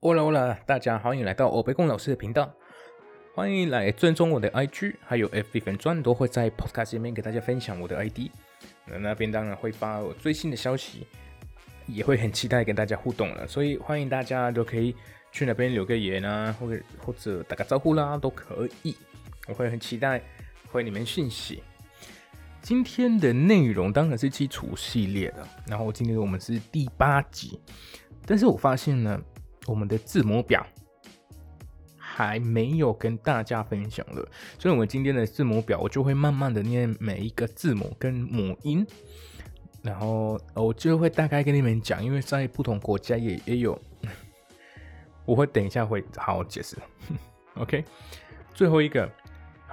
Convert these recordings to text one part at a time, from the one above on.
欧啦欧啦，大家欢迎来到欧贝贡老师的频道，欢迎来追踪我的 IG，还有 FB 粉专，都会在 Podcast 里面给大家分享我的 ID。那那边当然会发我最新的消息，也会很期待跟大家互动了，所以欢迎大家都可以去那边留个言啊，或者或者打个招呼啦，都可以。我会很期待回你们讯息。今天的内容当然是基础系列的，然后今天我们是第八集，但是我发现呢，我们的字母表还没有跟大家分享了，所以我们今天的字母表我就会慢慢的念每一个字母跟母音，然后我就会大概跟你们讲，因为在不同国家也也有，我会等一下会好好解释。OK，最后一个。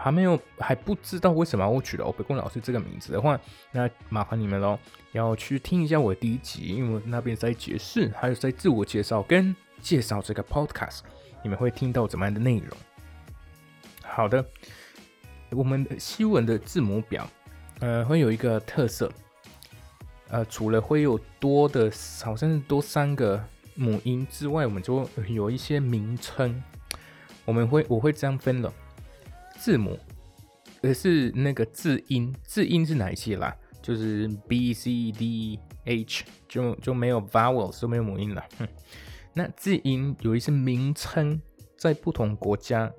还没有还不知道为什么我取了欧北宫老师这个名字的话，那麻烦你们喽，要去听一下我的第一集，因为那边在解释，还有在自我介绍跟介绍这个 podcast，你们会听到怎么样的内容。好的，我们西文的字母表，呃，会有一个特色，呃，除了会有多的，好像是多三个母音之外，我们就有一些名称，我们会我会这样分了。字母，而是那个字音，字音是哪一些啦？就是 B C D H，就就没有 vowels，都没有母音了。哼，那字音有一些名称，在不同国家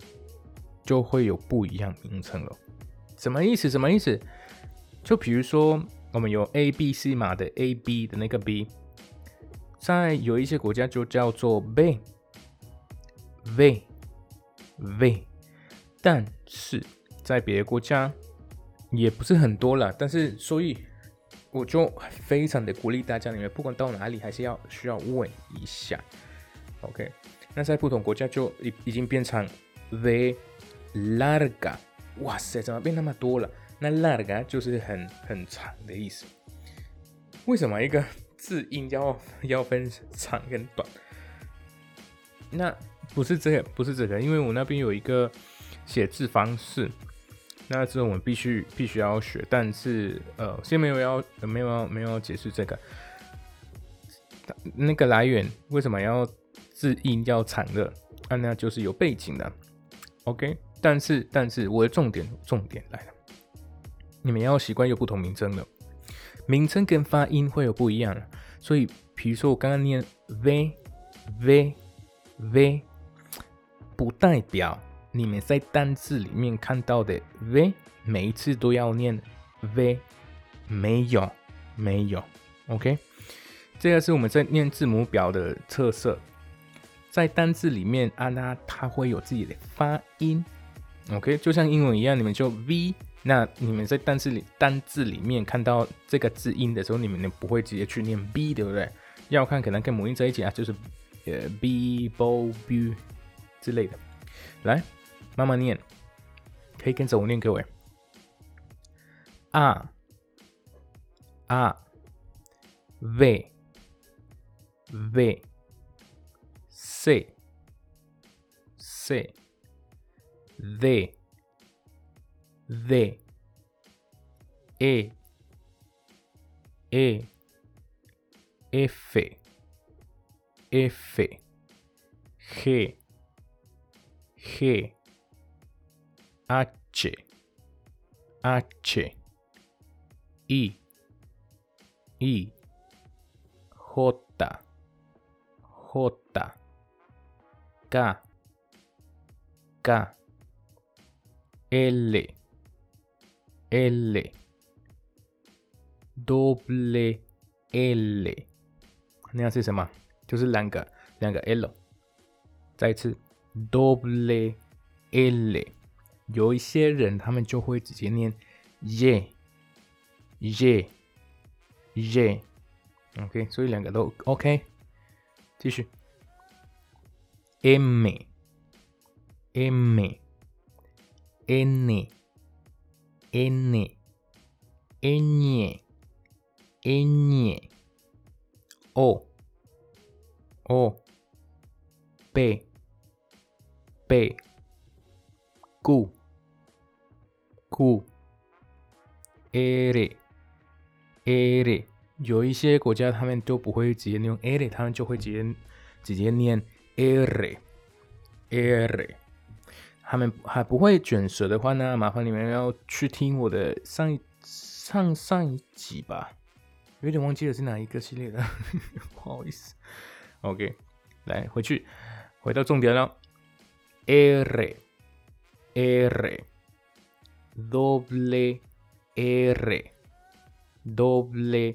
就会有不一样名称了。什么意思？什么意思？就比如说，我们有 A B C 码的 A B 的那个 B，在有一些国家就叫做 V V V。但是在别的国家也不是很多了，但是所以我就非常的鼓励大家，你们不管到哪里还是要需要问一下，OK？那在不同国家就已已经变成 the larga，哇塞，怎么变那么多了？那 larga 就是很很长的意思。为什么一个字音要要分长跟短？那不是这个，不是这个，因为我那边有一个。写字方式，那这我们必须必须要学，但是呃，先没有要没有要没有要解释这个。那个来源为什么要字音要长的，啊，那就是有背景的，OK。但是但是我的重点重点来了，你们要习惯有不同名称的，名称跟发音会有不一样，所以比如说我刚刚念 v v v，不代表。你们在单字里面看到的 v，每一次都要念 v，没有，没有，OK，这个是我们在念字母表的特色，在单字里面啊，那它会有自己的发音，OK，就像英文一样，你们就 v，那你们在单字里单字里面看到这个字音的时候，你们不会直接去念 b，对不对？要看可能跟母音在一起啊，就是呃 b、b、b 之类的，来。慢慢念，可以跟着我念，各位。啊啊，v v c. C. D. D. E. E. F. F. G. G H H I I J J K K L L W L 那样是什么？就是两个两个 L，再一次 W L。 有一些人，他们就会直接念耶耶耶，OK，所以两个都 OK。继续，M M N N N N O O B B Q Q A A 有一些国家他们都不会直接用 A，他们就会直接直接念 er，er 他们还不会卷舌的话呢，麻烦你们要去听我的上一上上一集吧，有点忘记了是哪一个系列了，不好意思。OK，来回去，回到重点了，er，er doble r doble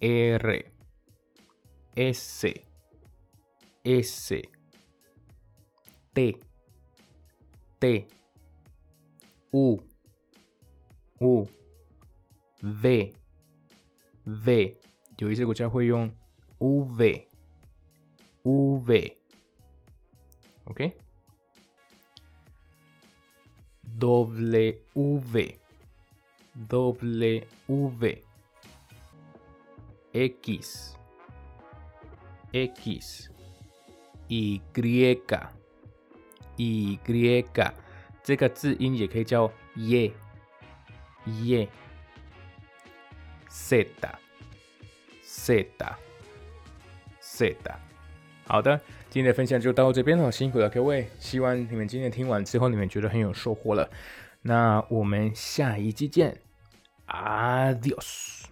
r s s t t u u v v 有一些国家会用 u v u v，OK？doble V, doble V, X, X, Y, Y，这个字音也可以叫耶耶，Z, Z, Z。 好的，今天的分享就到这边了，辛苦了各位。希望你们今天听完之后，你们觉得很有收获了。那我们下一期见，Adios。